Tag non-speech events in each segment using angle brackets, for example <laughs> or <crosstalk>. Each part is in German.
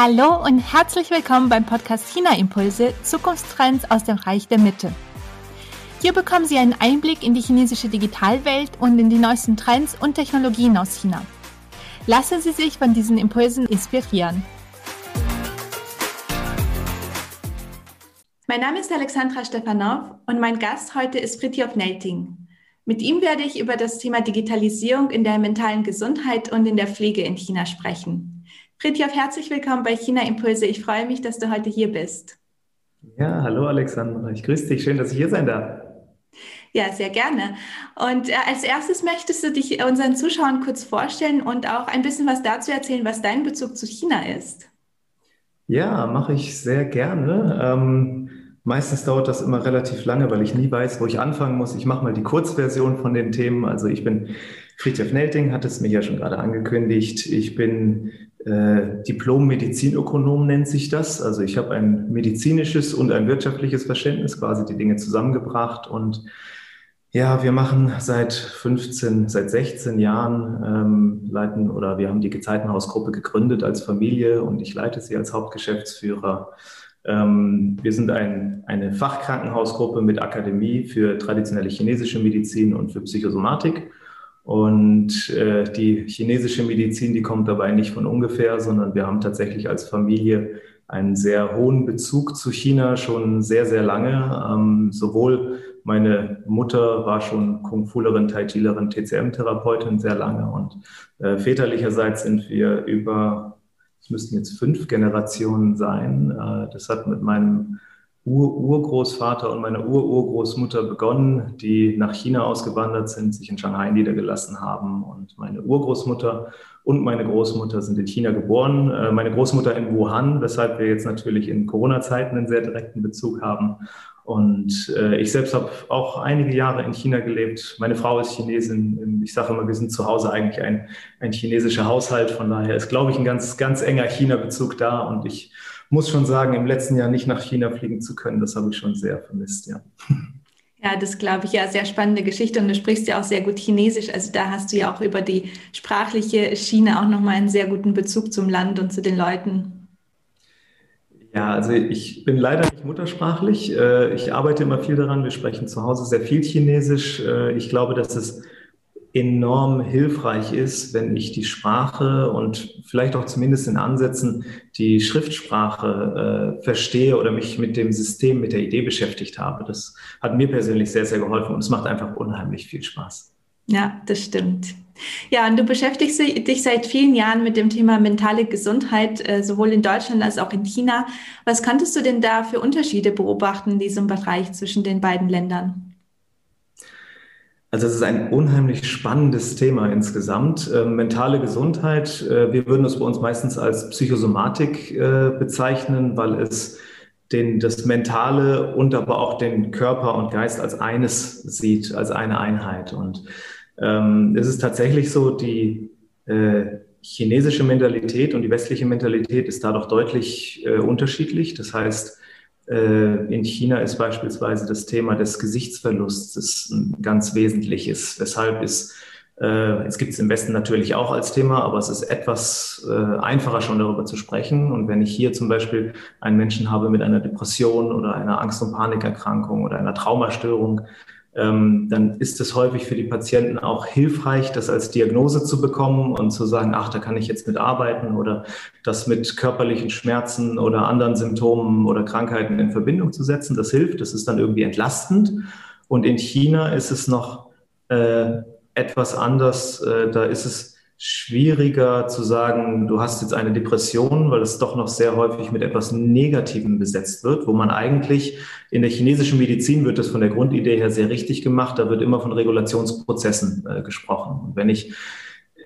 Hallo und herzlich willkommen beim Podcast China Impulse Zukunftstrends aus dem Reich der Mitte. Hier bekommen Sie einen Einblick in die chinesische Digitalwelt und in die neuesten Trends und Technologien aus China. Lassen Sie sich von diesen Impulsen inspirieren. Mein Name ist Alexandra Stefanov und mein Gast heute ist Fritjof Nelting. Mit ihm werde ich über das Thema Digitalisierung in der mentalen Gesundheit und in der Pflege in China sprechen. Fritjof, herzlich willkommen bei China Impulse. Ich freue mich, dass du heute hier bist. Ja, hallo Alexandra. Ich grüße dich. Schön, dass ich hier sein darf. Ja, sehr gerne. Und äh, als erstes möchtest du dich unseren Zuschauern kurz vorstellen und auch ein bisschen was dazu erzählen, was dein Bezug zu China ist. Ja, mache ich sehr gerne. Ähm, meistens dauert das immer relativ lange, weil ich nie weiß, wo ich anfangen muss. Ich mache mal die Kurzversion von den Themen. Also ich bin Friedhof Nelting, hat es mir ja schon gerade angekündigt. Ich bin äh, Diplom-Medizinökonom nennt sich das. Also ich habe ein medizinisches und ein wirtschaftliches Verständnis, quasi die Dinge zusammengebracht. Und ja, wir machen seit 15, seit 16 Jahren ähm, leiten oder wir haben die Gezeitenhausgruppe gegründet als Familie und ich leite sie als Hauptgeschäftsführer. Ähm, wir sind ein, eine Fachkrankenhausgruppe mit Akademie für traditionelle chinesische Medizin und für Psychosomatik. Und äh, die chinesische Medizin, die kommt dabei nicht von ungefähr, sondern wir haben tatsächlich als Familie einen sehr hohen Bezug zu China schon sehr, sehr lange. Ähm, sowohl meine Mutter war schon Kung-Fulerin, Tai Chilerin, TCM-Therapeutin sehr lange und äh, väterlicherseits sind wir über, es müssten jetzt fünf Generationen sein. Äh, das hat mit meinem Ur-Urgroßvater und meiner Ur-Urgroßmutter begonnen, die nach China ausgewandert sind, sich in Shanghai niedergelassen haben. Und meine Urgroßmutter und meine Großmutter sind in China geboren. Äh, meine Großmutter in Wuhan, weshalb wir jetzt natürlich in Corona-Zeiten einen sehr direkten Bezug haben. Und äh, ich selbst habe auch einige Jahre in China gelebt. Meine Frau ist Chinesin. Ich sage immer, wir sind zu Hause eigentlich ein, ein chinesischer Haushalt. Von daher ist, glaube ich, ein ganz, ganz enger China-Bezug da. Und ich muss schon sagen, im letzten Jahr nicht nach China fliegen zu können, das habe ich schon sehr vermisst, ja. Ja, das glaube ich ja, sehr spannende Geschichte und du sprichst ja auch sehr gut Chinesisch. Also da hast du ja auch über die sprachliche Schiene auch nochmal einen sehr guten Bezug zum Land und zu den Leuten. Ja, also ich bin leider nicht muttersprachlich. Äh, ich arbeite immer viel daran. Wir sprechen zu Hause sehr viel Chinesisch. Äh, ich glaube, dass es enorm hilfreich ist, wenn ich die Sprache und vielleicht auch zumindest in Ansätzen die Schriftsprache äh, verstehe oder mich mit dem System, mit der Idee beschäftigt habe. Das hat mir persönlich sehr, sehr geholfen und es macht einfach unheimlich viel Spaß. Ja, das stimmt. Ja, und du beschäftigst dich seit vielen Jahren mit dem Thema mentale Gesundheit, äh, sowohl in Deutschland als auch in China. Was konntest du denn da für Unterschiede beobachten in diesem Bereich zwischen den beiden Ländern? Also es ist ein unheimlich spannendes Thema insgesamt. Äh, mentale Gesundheit, äh, wir würden es bei uns meistens als Psychosomatik äh, bezeichnen, weil es den, das Mentale und aber auch den Körper und Geist als eines sieht, als eine Einheit. Und ähm, es ist tatsächlich so, die äh, chinesische Mentalität und die westliche Mentalität ist da doch deutlich äh, unterschiedlich. Das heißt, in China ist beispielsweise das Thema des Gesichtsverlusts ein ganz wesentliches. Weshalb ist, äh, es gibt es im Westen natürlich auch als Thema, aber es ist etwas äh, einfacher schon darüber zu sprechen. Und wenn ich hier zum Beispiel einen Menschen habe mit einer Depression oder einer Angst- und Panikerkrankung oder einer Traumastörung, dann ist es häufig für die Patienten auch hilfreich, das als Diagnose zu bekommen und zu sagen, ach, da kann ich jetzt mit arbeiten oder das mit körperlichen Schmerzen oder anderen Symptomen oder Krankheiten in Verbindung zu setzen. Das hilft, das ist dann irgendwie entlastend. Und in China ist es noch äh, etwas anders. Äh, da ist es schwieriger zu sagen, du hast jetzt eine Depression, weil es doch noch sehr häufig mit etwas Negativem besetzt wird, wo man eigentlich in der chinesischen Medizin wird das von der Grundidee her sehr richtig gemacht. Da wird immer von Regulationsprozessen äh, gesprochen. Und wenn ich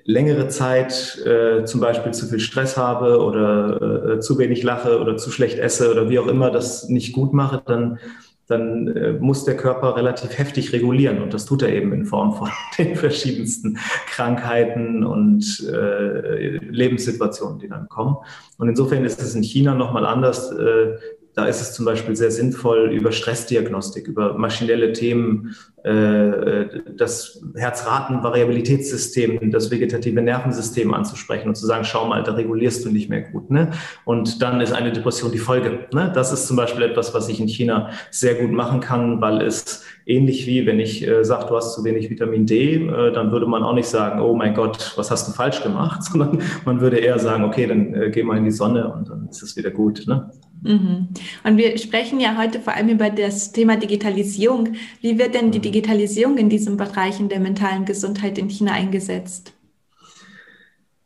längere Zeit äh, zum Beispiel zu viel Stress habe oder äh, zu wenig lache oder zu schlecht esse oder wie auch immer das nicht gut mache, dann dann äh, muss der Körper relativ heftig regulieren. Und das tut er eben in Form von <laughs> den verschiedensten Krankheiten und äh, Lebenssituationen, die dann kommen. Und insofern ist es in China nochmal anders. Äh, da ist es zum Beispiel sehr sinnvoll, über Stressdiagnostik, über maschinelle Themen, äh, das Herzratenvariabilitätssystem, das vegetative Nervensystem anzusprechen und zu sagen, schau mal, da regulierst du nicht mehr gut. Ne? Und dann ist eine Depression die Folge. Ne? Das ist zum Beispiel etwas, was ich in China sehr gut machen kann, weil es ähnlich wie, wenn ich äh, sage, du hast zu wenig Vitamin D, äh, dann würde man auch nicht sagen, oh mein Gott, was hast du falsch gemacht, <laughs> sondern man würde eher sagen, okay, dann äh, geh mal in die Sonne und dann ist es wieder gut. Ne? Mhm. Und wir sprechen ja heute vor allem über das Thema Digitalisierung. Wie wird denn die mhm. Digitalisierung in diesem Bereich in der mentalen Gesundheit in China eingesetzt?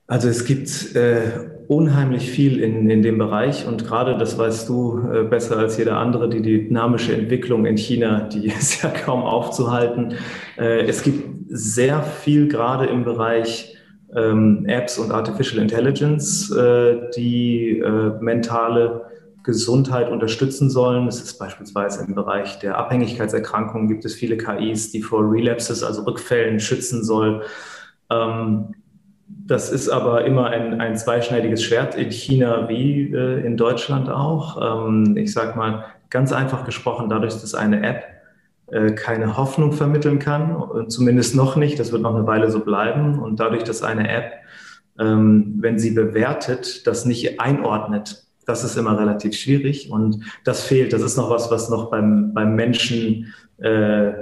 Also es gibt äh, unheimlich viel in, in dem Bereich und gerade, das weißt du äh, besser als jeder andere, die, die dynamische Entwicklung in China, die <laughs> ist ja kaum aufzuhalten. Äh, es gibt sehr viel gerade im Bereich ähm, Apps und Artificial Intelligence, äh, die äh, mentale Gesundheit unterstützen sollen. Es ist beispielsweise im Bereich der Abhängigkeitserkrankungen gibt es viele KIs, die vor Relapses, also Rückfällen schützen soll. Ähm, das ist aber immer ein, ein zweischneidiges Schwert in China wie äh, in Deutschland auch. Ähm, ich sage mal ganz einfach gesprochen, dadurch, dass eine App äh, keine Hoffnung vermitteln kann, zumindest noch nicht, das wird noch eine Weile so bleiben. Und dadurch, dass eine App, ähm, wenn sie bewertet, das nicht einordnet, das ist immer relativ schwierig und das fehlt. Das ist noch was, was noch beim, beim Menschen äh,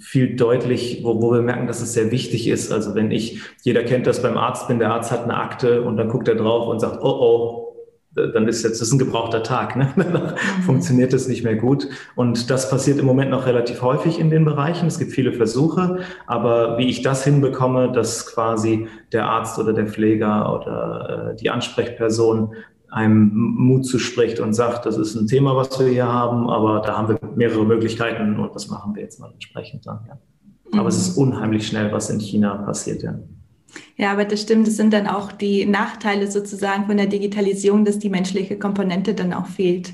viel deutlich, wo, wo wir merken, dass es sehr wichtig ist. Also wenn ich, jeder kennt das beim Arzt bin, der Arzt hat eine Akte und dann guckt er drauf und sagt, oh oh, dann ist jetzt das ist ein gebrauchter Tag. Ne? <laughs> Danach mhm. funktioniert es nicht mehr gut. Und das passiert im Moment noch relativ häufig in den Bereichen. Es gibt viele Versuche, aber wie ich das hinbekomme, dass quasi der Arzt oder der Pfleger oder äh, die Ansprechperson einem Mut zuspricht und sagt, das ist ein Thema, was wir hier haben, aber da haben wir mehrere Möglichkeiten und das machen wir jetzt mal entsprechend dann. Ja. Aber mhm. es ist unheimlich schnell, was in China passiert. Ja. Ja, aber das stimmt. Das sind dann auch die Nachteile sozusagen von der Digitalisierung, dass die menschliche Komponente dann auch fehlt.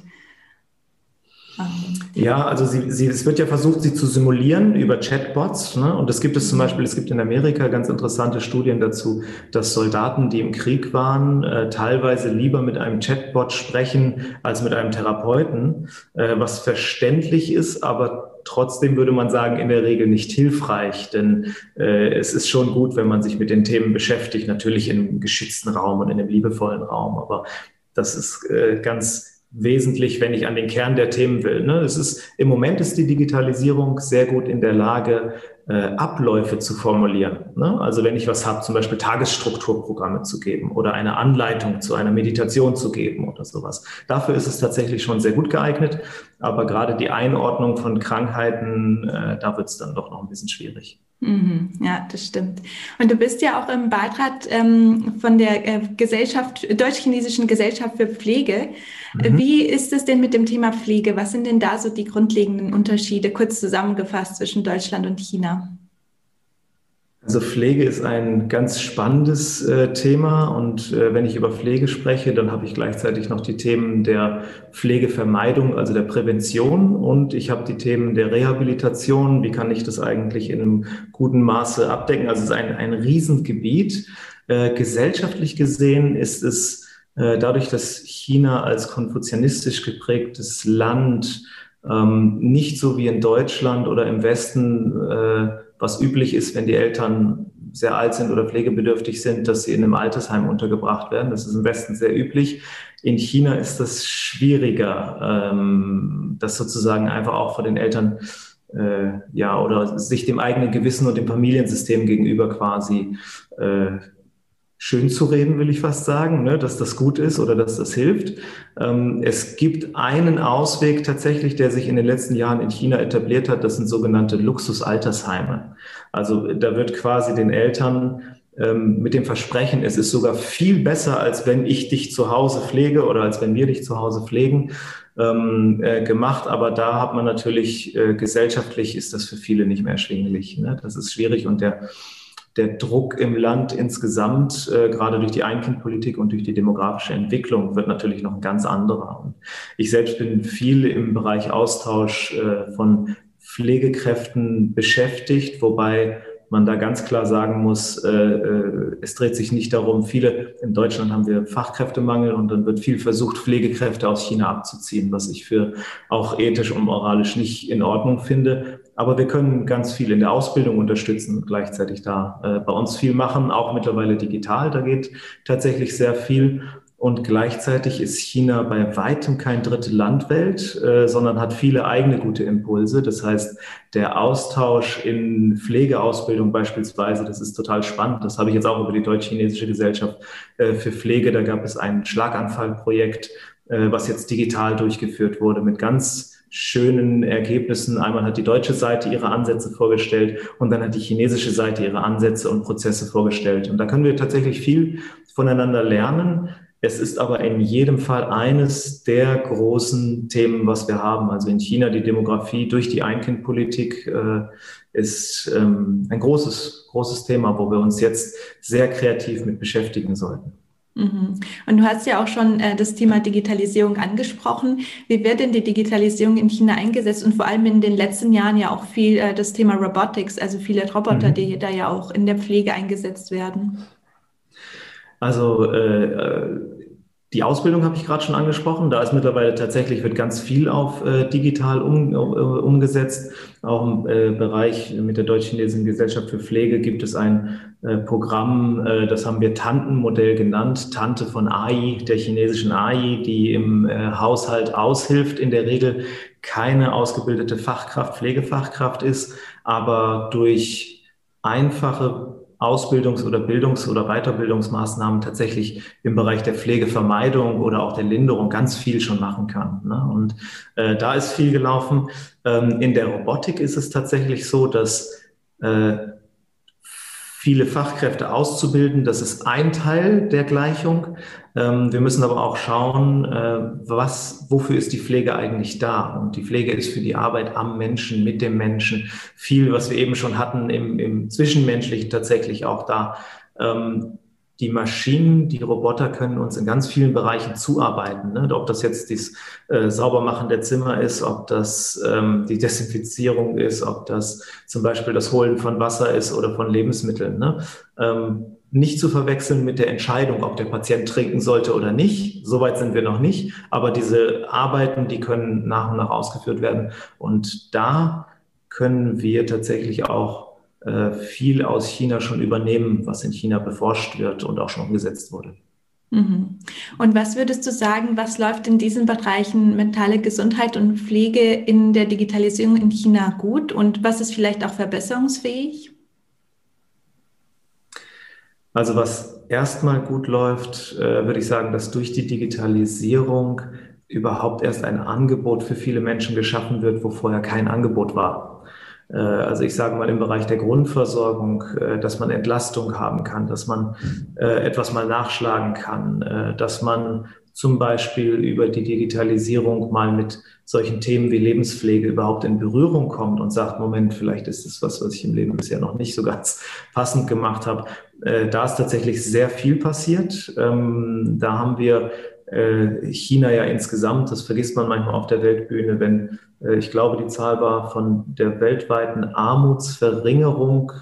Ja, also sie, sie, es wird ja versucht, sie zu simulieren über Chatbots. Ne? Und es gibt es zum Beispiel, es gibt in Amerika ganz interessante Studien dazu, dass Soldaten, die im Krieg waren, äh, teilweise lieber mit einem Chatbot sprechen als mit einem Therapeuten, äh, was verständlich ist, aber trotzdem würde man sagen, in der Regel nicht hilfreich, denn äh, es ist schon gut, wenn man sich mit den Themen beschäftigt, natürlich in einem geschützten Raum und in einem liebevollen Raum, aber das ist äh, ganz wesentlich, wenn ich an den Kern der Themen will. Ne? Es ist, Im Moment ist die Digitalisierung sehr gut in der Lage, äh, Abläufe zu formulieren. Ne? Also wenn ich was habe, zum Beispiel Tagesstrukturprogramme zu geben oder eine Anleitung zu einer Meditation zu geben oder sowas. Dafür ist es tatsächlich schon sehr gut geeignet. Aber gerade die Einordnung von Krankheiten, äh, da wird es dann doch noch ein bisschen schwierig. Mhm, ja, das stimmt. Und du bist ja auch im Beirat ähm, von der äh, Gesellschaft, Deutsch-Chinesischen Gesellschaft für Pflege. Mhm. Wie ist es denn mit dem Thema Pflege? Was sind denn da so die grundlegenden Unterschiede, kurz zusammengefasst, zwischen Deutschland und China? Also Pflege ist ein ganz spannendes äh, Thema und äh, wenn ich über Pflege spreche, dann habe ich gleichzeitig noch die Themen der Pflegevermeidung, also der Prävention und ich habe die Themen der Rehabilitation. Wie kann ich das eigentlich in einem guten Maße abdecken? Also es ist ein, ein Riesengebiet. Äh, gesellschaftlich gesehen ist es äh, dadurch, dass China als konfuzianistisch geprägtes Land ähm, nicht so wie in Deutschland oder im Westen äh, was üblich ist, wenn die Eltern sehr alt sind oder pflegebedürftig sind, dass sie in einem Altersheim untergebracht werden. Das ist im Westen sehr üblich. In China ist das schwieriger, ähm, das sozusagen einfach auch von den Eltern äh, ja oder sich dem eigenen Gewissen und dem Familiensystem gegenüber quasi äh, schön zu reden, will ich fast sagen, ne, dass das gut ist oder dass das hilft. Ähm, es gibt einen Ausweg tatsächlich, der sich in den letzten Jahren in China etabliert hat. Das sind sogenannte Luxusaltersheime. Also da wird quasi den Eltern ähm, mit dem Versprechen, es ist sogar viel besser, als wenn ich dich zu Hause pflege oder als wenn wir dich zu Hause pflegen, ähm, äh, gemacht. Aber da hat man natürlich äh, gesellschaftlich ist das für viele nicht mehr erschwinglich. Ne? Das ist schwierig und der der Druck im Land insgesamt, äh, gerade durch die Einkindpolitik und durch die demografische Entwicklung, wird natürlich noch ein ganz anderer. Und ich selbst bin viel im Bereich Austausch äh, von Pflegekräften beschäftigt, wobei man da ganz klar sagen muss, äh, äh, es dreht sich nicht darum, viele, in Deutschland haben wir Fachkräftemangel und dann wird viel versucht, Pflegekräfte aus China abzuziehen, was ich für auch ethisch und moralisch nicht in Ordnung finde. Aber wir können ganz viel in der Ausbildung unterstützen und gleichzeitig da äh, bei uns viel machen, auch mittlerweile digital. Da geht tatsächlich sehr viel. Und gleichzeitig ist China bei weitem kein dritte Landwelt, äh, sondern hat viele eigene gute Impulse. Das heißt, der Austausch in Pflegeausbildung beispielsweise, das ist total spannend. Das habe ich jetzt auch über die Deutsch-Chinesische Gesellschaft äh, für Pflege. Da gab es ein Schlaganfallprojekt, äh, was jetzt digital durchgeführt wurde mit ganz schönen Ergebnissen. Einmal hat die deutsche Seite ihre Ansätze vorgestellt und dann hat die chinesische Seite ihre Ansätze und Prozesse vorgestellt. Und da können wir tatsächlich viel voneinander lernen. Es ist aber in jedem Fall eines der großen Themen, was wir haben. Also in China die Demografie durch die Ein-Kind-Politik äh, ist ähm, ein großes, großes Thema, wo wir uns jetzt sehr kreativ mit beschäftigen sollten. Mhm. Und du hast ja auch schon äh, das Thema Digitalisierung angesprochen. Wie wird denn die Digitalisierung in China eingesetzt und vor allem in den letzten Jahren ja auch viel äh, das Thema Robotics, also viele Roboter, mhm. die da ja auch in der Pflege eingesetzt werden? Also äh, die Ausbildung habe ich gerade schon angesprochen. Da ist mittlerweile tatsächlich wird ganz viel auf äh, digital um, uh, umgesetzt. Auch im äh, Bereich mit der Deutsch-Chinesischen Gesellschaft für Pflege gibt es ein äh, Programm, äh, das haben wir Tantenmodell genannt. Tante von AI, der chinesischen AI, die im äh, Haushalt aushilft, in der Regel keine ausgebildete Fachkraft, Pflegefachkraft ist, aber durch einfache Ausbildungs- oder Bildungs- oder Weiterbildungsmaßnahmen tatsächlich im Bereich der Pflegevermeidung oder auch der Linderung ganz viel schon machen kann. Ne? Und äh, da ist viel gelaufen. Ähm, in der Robotik ist es tatsächlich so, dass äh, viele Fachkräfte auszubilden. Das ist ein Teil der Gleichung. Ähm, wir müssen aber auch schauen, äh, was, wofür ist die Pflege eigentlich da? Und die Pflege ist für die Arbeit am Menschen, mit dem Menschen. Viel, was wir eben schon hatten im, im Zwischenmenschlichen tatsächlich auch da. Die Maschinen, die Roboter können uns in ganz vielen Bereichen zuarbeiten. Ne? Ob das jetzt das äh, Saubermachen der Zimmer ist, ob das ähm, die Desinfizierung ist, ob das zum Beispiel das Holen von Wasser ist oder von Lebensmitteln. Ne? Ähm, nicht zu verwechseln mit der Entscheidung, ob der Patient trinken sollte oder nicht. Soweit sind wir noch nicht. Aber diese Arbeiten, die können nach und nach ausgeführt werden. Und da können wir tatsächlich auch viel aus China schon übernehmen, was in China beforscht wird und auch schon umgesetzt wurde. Mhm. Und was würdest du sagen, was läuft in diesen Bereichen mentale Gesundheit und Pflege in der Digitalisierung in China gut und was ist vielleicht auch verbesserungsfähig? Also was erstmal gut läuft, äh, würde ich sagen, dass durch die Digitalisierung überhaupt erst ein Angebot für viele Menschen geschaffen wird, wo vorher kein Angebot war. Äh, also ich sage mal im Bereich der Grundversorgung, äh, dass man Entlastung haben kann, dass man äh, etwas mal nachschlagen kann, dass man zum Beispiel über die Digitalisierung mal mit solchen Themen wie Lebenspflege überhaupt in Berührung kommt und sagt, Moment, vielleicht ist es was, was ich im Leben bisher noch nicht so ganz passend gemacht habe. Da ist tatsächlich sehr viel passiert. Ähm, da haben wir China ja insgesamt, das vergisst man manchmal auf der Weltbühne, wenn ich glaube, die Zahl war von der weltweiten Armutsverringerung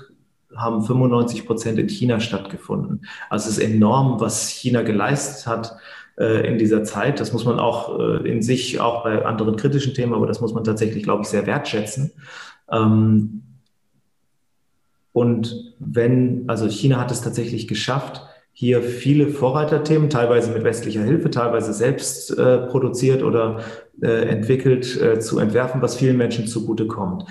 haben 95 Prozent in China stattgefunden. Also es ist enorm, was China geleistet hat äh, in dieser Zeit. Das muss man auch äh, in sich, auch bei anderen kritischen Themen, aber das muss man tatsächlich, glaube ich, sehr wertschätzen. Ähm, und wenn, also China hat es tatsächlich geschafft, hier viele Vorreiterthemen, teilweise mit westlicher Hilfe, teilweise selbst äh, produziert oder äh, entwickelt, äh, zu entwerfen, was vielen Menschen zugutekommt.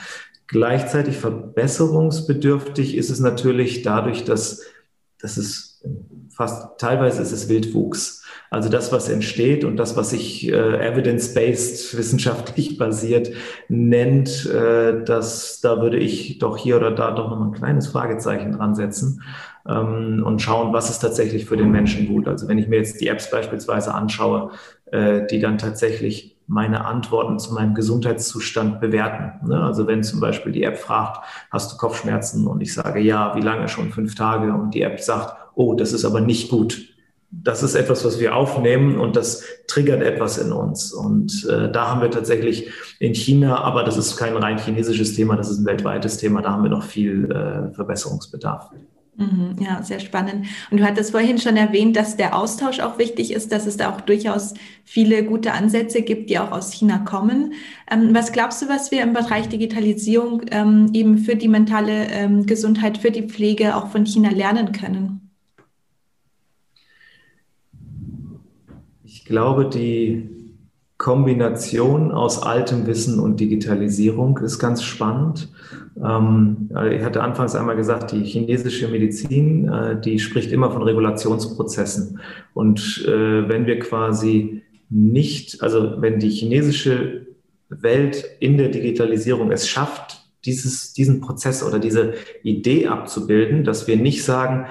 Gleichzeitig verbesserungsbedürftig ist es natürlich dadurch, dass, dass es fast teilweise ist es Wildwuchs. Also das, was entsteht und das, was sich äh, evidence-based, wissenschaftlich <laughs> basiert nennt, äh, das, da würde ich doch hier oder da doch noch ein kleines Fragezeichen dran setzen ähm, und schauen, was ist tatsächlich für den Menschen gut. Also wenn ich mir jetzt die Apps beispielsweise anschaue, äh, die dann tatsächlich meine Antworten zu meinem Gesundheitszustand bewerten. Ne? Also wenn zum Beispiel die App fragt, hast du Kopfschmerzen und ich sage ja, wie lange schon fünf Tage und die App sagt, oh, das ist aber nicht gut, das ist etwas, was wir aufnehmen und das triggert etwas in uns. Und äh, da haben wir tatsächlich in China, aber das ist kein rein chinesisches Thema, das ist ein weltweites Thema, da haben wir noch viel äh, Verbesserungsbedarf. Mhm, ja, sehr spannend. Und du hattest vorhin schon erwähnt, dass der Austausch auch wichtig ist, dass es da auch durchaus viele gute Ansätze gibt, die auch aus China kommen. Ähm, was glaubst du, was wir im Bereich Digitalisierung ähm, eben für die mentale ähm, Gesundheit, für die Pflege auch von China lernen können? Ich glaube, die Kombination aus altem Wissen und Digitalisierung ist ganz spannend. Ähm, ich hatte anfangs einmal gesagt, die chinesische Medizin, äh, die spricht immer von Regulationsprozessen. Und äh, wenn wir quasi nicht, also wenn die chinesische Welt in der Digitalisierung es schafft, dieses, diesen Prozess oder diese Idee abzubilden, dass wir nicht sagen,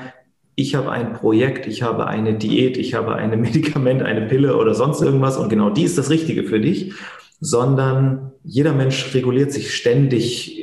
ich habe ein Projekt, ich habe eine Diät, ich habe ein <laughs> Medikament, eine Pille oder sonst irgendwas und genau die ist das Richtige für dich, sondern jeder Mensch reguliert sich ständig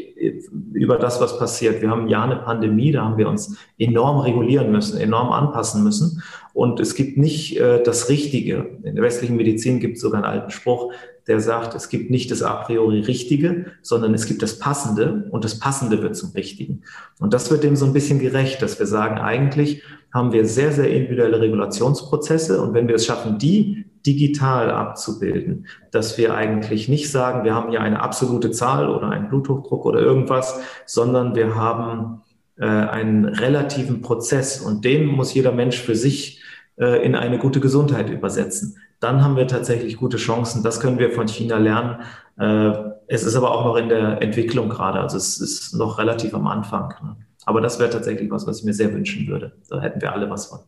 über das, was passiert. Wir haben ja eine Pandemie, da haben wir uns enorm regulieren müssen, enorm anpassen müssen. Und es gibt nicht äh, das Richtige. In der westlichen Medizin gibt es sogar einen alten Spruch, der sagt, es gibt nicht das a priori Richtige, sondern es gibt das Passende und das Passende wird zum Richtigen. Und das wird dem so ein bisschen gerecht, dass wir sagen, eigentlich haben wir sehr, sehr individuelle Regulationsprozesse und wenn wir es schaffen, die digital abzubilden, dass wir eigentlich nicht sagen, wir haben hier eine absolute Zahl oder einen Bluthochdruck oder irgendwas, sondern wir haben äh, einen relativen Prozess und den muss jeder Mensch für sich äh, in eine gute Gesundheit übersetzen. Dann haben wir tatsächlich gute Chancen. Das können wir von China lernen. Äh, es ist aber auch noch in der Entwicklung gerade, also es ist noch relativ am Anfang. Ne? Aber das wäre tatsächlich was, was ich mir sehr wünschen würde. Da hätten wir alle was von.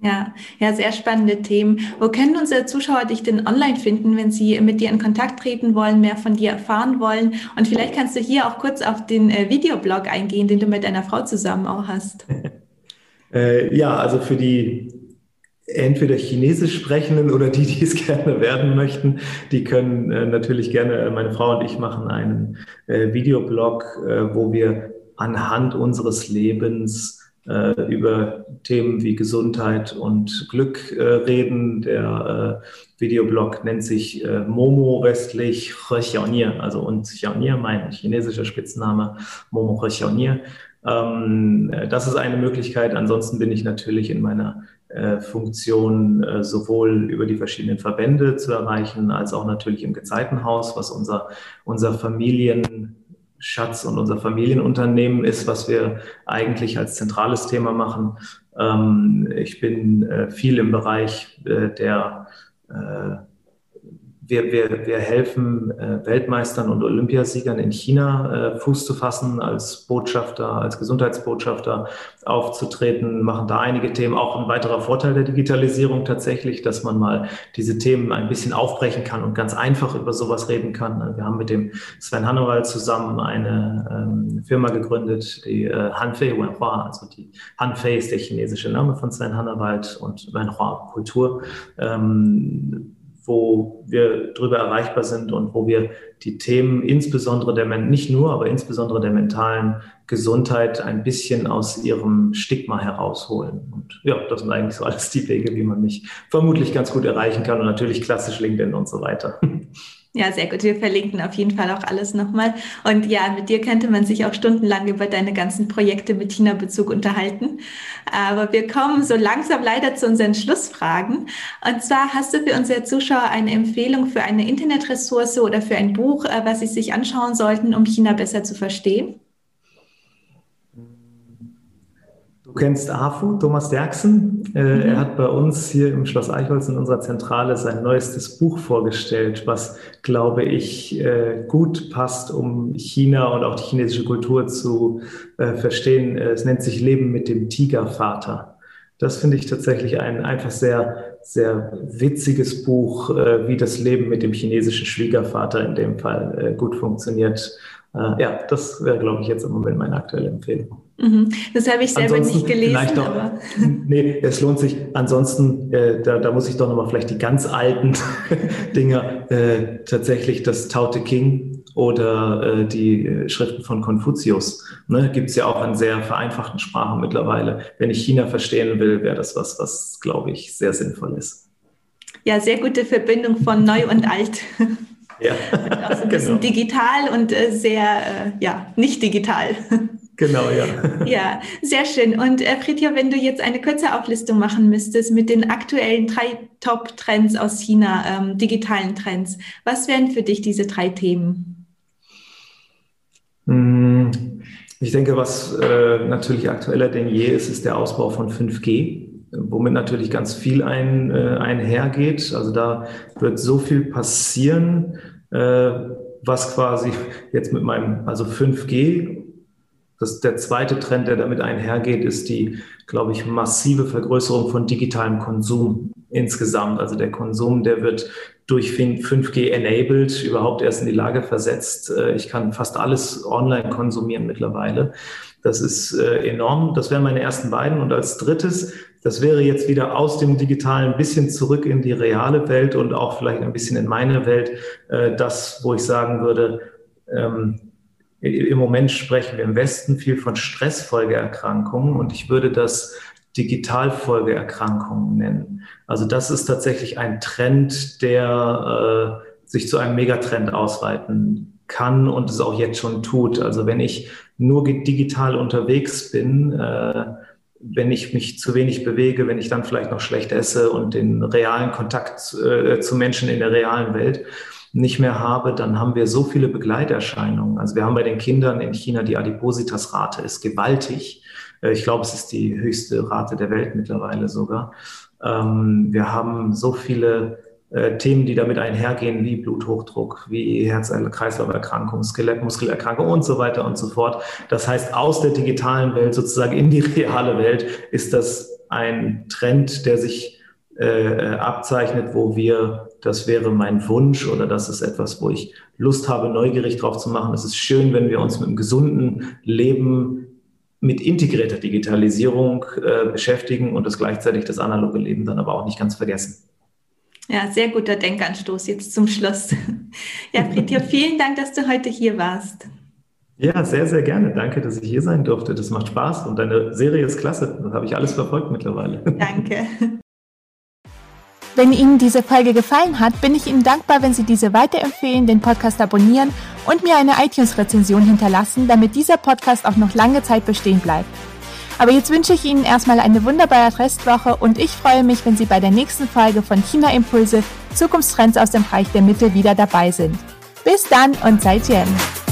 Ja, ja, sehr spannende Themen. Wo können unsere Zuschauer dich denn online finden, wenn sie mit dir in Kontakt treten wollen, mehr von dir erfahren wollen? Und vielleicht kannst du hier auch kurz auf den äh, Videoblog eingehen, den du mit deiner Frau zusammen auch hast. <laughs> äh, ja, also für die entweder Chinesisch sprechenden oder die, die es <laughs> gerne werden möchten, die können äh, natürlich gerne, meine Frau und ich machen einen äh, Videoblog, äh, wo wir anhand unseres Lebens äh, über Themen wie Gesundheit und Glück äh, reden. Der äh, Videoblog nennt sich äh, Momo westlich Rechionier, also und Xiaonier, mein chinesischer Spitzname, Momo Rechionier. Ähm, das ist eine Möglichkeit. Ansonsten bin ich natürlich in meiner äh, Funktion äh, sowohl über die verschiedenen Verbände zu erreichen, als auch natürlich im Gezeitenhaus, was unser, unser Familien Schatz und unser Familienunternehmen ist, was wir eigentlich als zentrales Thema machen. Ähm, ich bin äh, viel im Bereich äh, der äh, wir, wir, wir helfen äh, Weltmeistern und Olympiasiegern in China äh, Fuß zu fassen, als Botschafter, als Gesundheitsbotschafter aufzutreten, machen da einige Themen. Auch ein weiterer Vorteil der Digitalisierung tatsächlich, dass man mal diese Themen ein bisschen aufbrechen kann und ganz einfach über sowas reden kann. Wir haben mit dem Sven Hannewald zusammen eine ähm, Firma gegründet, die äh, Hanfei Wenhua, also die Hanfei ist der chinesische Name von Sven Hannewald und Wenhua Kultur. Ähm, wo wir drüber erreichbar sind und wo wir die Themen insbesondere der, nicht nur, aber insbesondere der mentalen Gesundheit ein bisschen aus ihrem Stigma herausholen. Und ja, das sind eigentlich so alles die Wege, wie man mich vermutlich ganz gut erreichen kann und natürlich klassisch LinkedIn und so weiter. <laughs> Ja, sehr gut. Wir verlinken auf jeden Fall auch alles nochmal. Und ja, mit dir könnte man sich auch stundenlang über deine ganzen Projekte mit China-Bezug unterhalten. Aber wir kommen so langsam leider zu unseren Schlussfragen. Und zwar hast du für unsere Zuschauer eine Empfehlung für eine Internetressource oder für ein Buch, äh, was sie sich anschauen sollten, um China besser zu verstehen? Du kennst AFU, Thomas Derksen. Äh, mhm. Er hat bei uns hier im Schloss Eichholz in unserer Zentrale sein neuestes Buch vorgestellt, was, glaube ich, äh, gut passt, um China und auch die chinesische Kultur zu äh, verstehen. Es nennt sich Leben mit dem Tigervater. Das finde ich tatsächlich ein einfach sehr, sehr witziges Buch, wie das Leben mit dem chinesischen Schwiegervater in dem Fall gut funktioniert. Ja, das wäre, glaube ich, jetzt im Moment meine aktuelle Empfehlung. Mhm. Das habe ich selber Ansonsten nicht gelesen. Doch, aber. <laughs> Nee, es lohnt sich. Ansonsten, äh, da, da muss ich doch nochmal vielleicht die ganz alten <laughs> Dinger, äh, tatsächlich das Tao Te King oder äh, die Schriften von Konfuzius. Ne, Gibt es ja auch in sehr vereinfachten Sprachen mittlerweile. Wenn ich China verstehen will, wäre das was, was, glaube ich, sehr sinnvoll ist. Ja, sehr gute Verbindung von neu und alt. <laughs> Ja, und auch so ein bisschen genau. digital und äh, sehr, äh, ja, nicht digital. Genau, ja. Ja, sehr schön. Und äh, Fritja, wenn du jetzt eine kurze Auflistung machen müsstest mit den aktuellen drei Top-Trends aus China, ähm, digitalen Trends, was wären für dich diese drei Themen? Hm, ich denke, was äh, natürlich aktueller denn je ist, ist der Ausbau von 5G, womit natürlich ganz viel ein, äh, einhergeht. Also da wird so viel passieren, äh, was quasi jetzt mit meinem, also 5G das, der zweite Trend, der damit einhergeht, ist die, glaube ich, massive Vergrößerung von digitalem Konsum insgesamt. Also der Konsum, der wird durch 5G enabled, überhaupt erst in die Lage versetzt. Äh, ich kann fast alles online konsumieren mittlerweile. Das ist äh, enorm. Das wären meine ersten beiden. Und als drittes, das wäre jetzt wieder aus dem Digitalen ein bisschen zurück in die reale Welt und auch vielleicht ein bisschen in meine Welt. Äh, das, wo ich sagen würde, ähm, im Moment sprechen wir im Westen viel von Stressfolgeerkrankungen und ich würde das Digitalfolgeerkrankungen nennen. Also das ist tatsächlich ein Trend, der äh, sich zu einem Megatrend ausweiten kann und es auch jetzt schon tut. Also wenn ich nur digital unterwegs bin, äh, wenn ich mich zu wenig bewege, wenn ich dann vielleicht noch schlecht esse und den realen Kontakt äh, zu Menschen in der realen Welt, nicht mehr habe, dann haben wir so viele Begleiterscheinungen. Also wir haben bei den Kindern in China die Adipositas-Rate ist gewaltig. Äh, ich glaube, es ist die höchste Rate der Welt mittlerweile sogar. Ähm, wir haben so viele äh, Themen, die damit einhergehen, wie Bluthochdruck, wie Herz-Kreislauf-Erkrankung, Skelettmuskelerkrankung und so weiter und so fort. Das heißt, aus der digitalen Welt sozusagen in die reale Welt ist das ein Trend, der sich äh, abzeichnet, wo wir, das wäre mein Wunsch oder das ist etwas, wo ich Lust habe, neugierig drauf zu machen. Es ist schön, wenn wir uns mit einem gesunden Leben mit integrierter Digitalisierung äh, beschäftigen und das gleichzeitig das analoge Leben dann aber auch nicht ganz vergessen. Ja, sehr guter Denkanstoß jetzt zum Schluss. <laughs> Ja, Fritja, vielen Dank, dass du heute hier warst. Ja, sehr, sehr gerne. Danke, dass ich hier sein durfte. Das macht Spaß und deine Serie ist klasse. Das habe ich alles verfolgt mittlerweile. Danke. <laughs> Wenn Ihnen diese Folge gefallen hat, bin ich Ihnen dankbar, wenn Sie diese weiterempfehlen, den Podcast abonnieren und mir eine iTunes-Rezension hinterlassen, damit dieser Podcast auch noch lange Zeit bestehen bleibt. Aber jetzt wünsche ich Ihnen erstmal eine wunderbare Restwoche und ich freue mich, wenn Sie bei der nächsten Folge von China Impulse Zukunftstrends aus dem Reich der Mitte wieder dabei sind. Bis dann und seid Jen!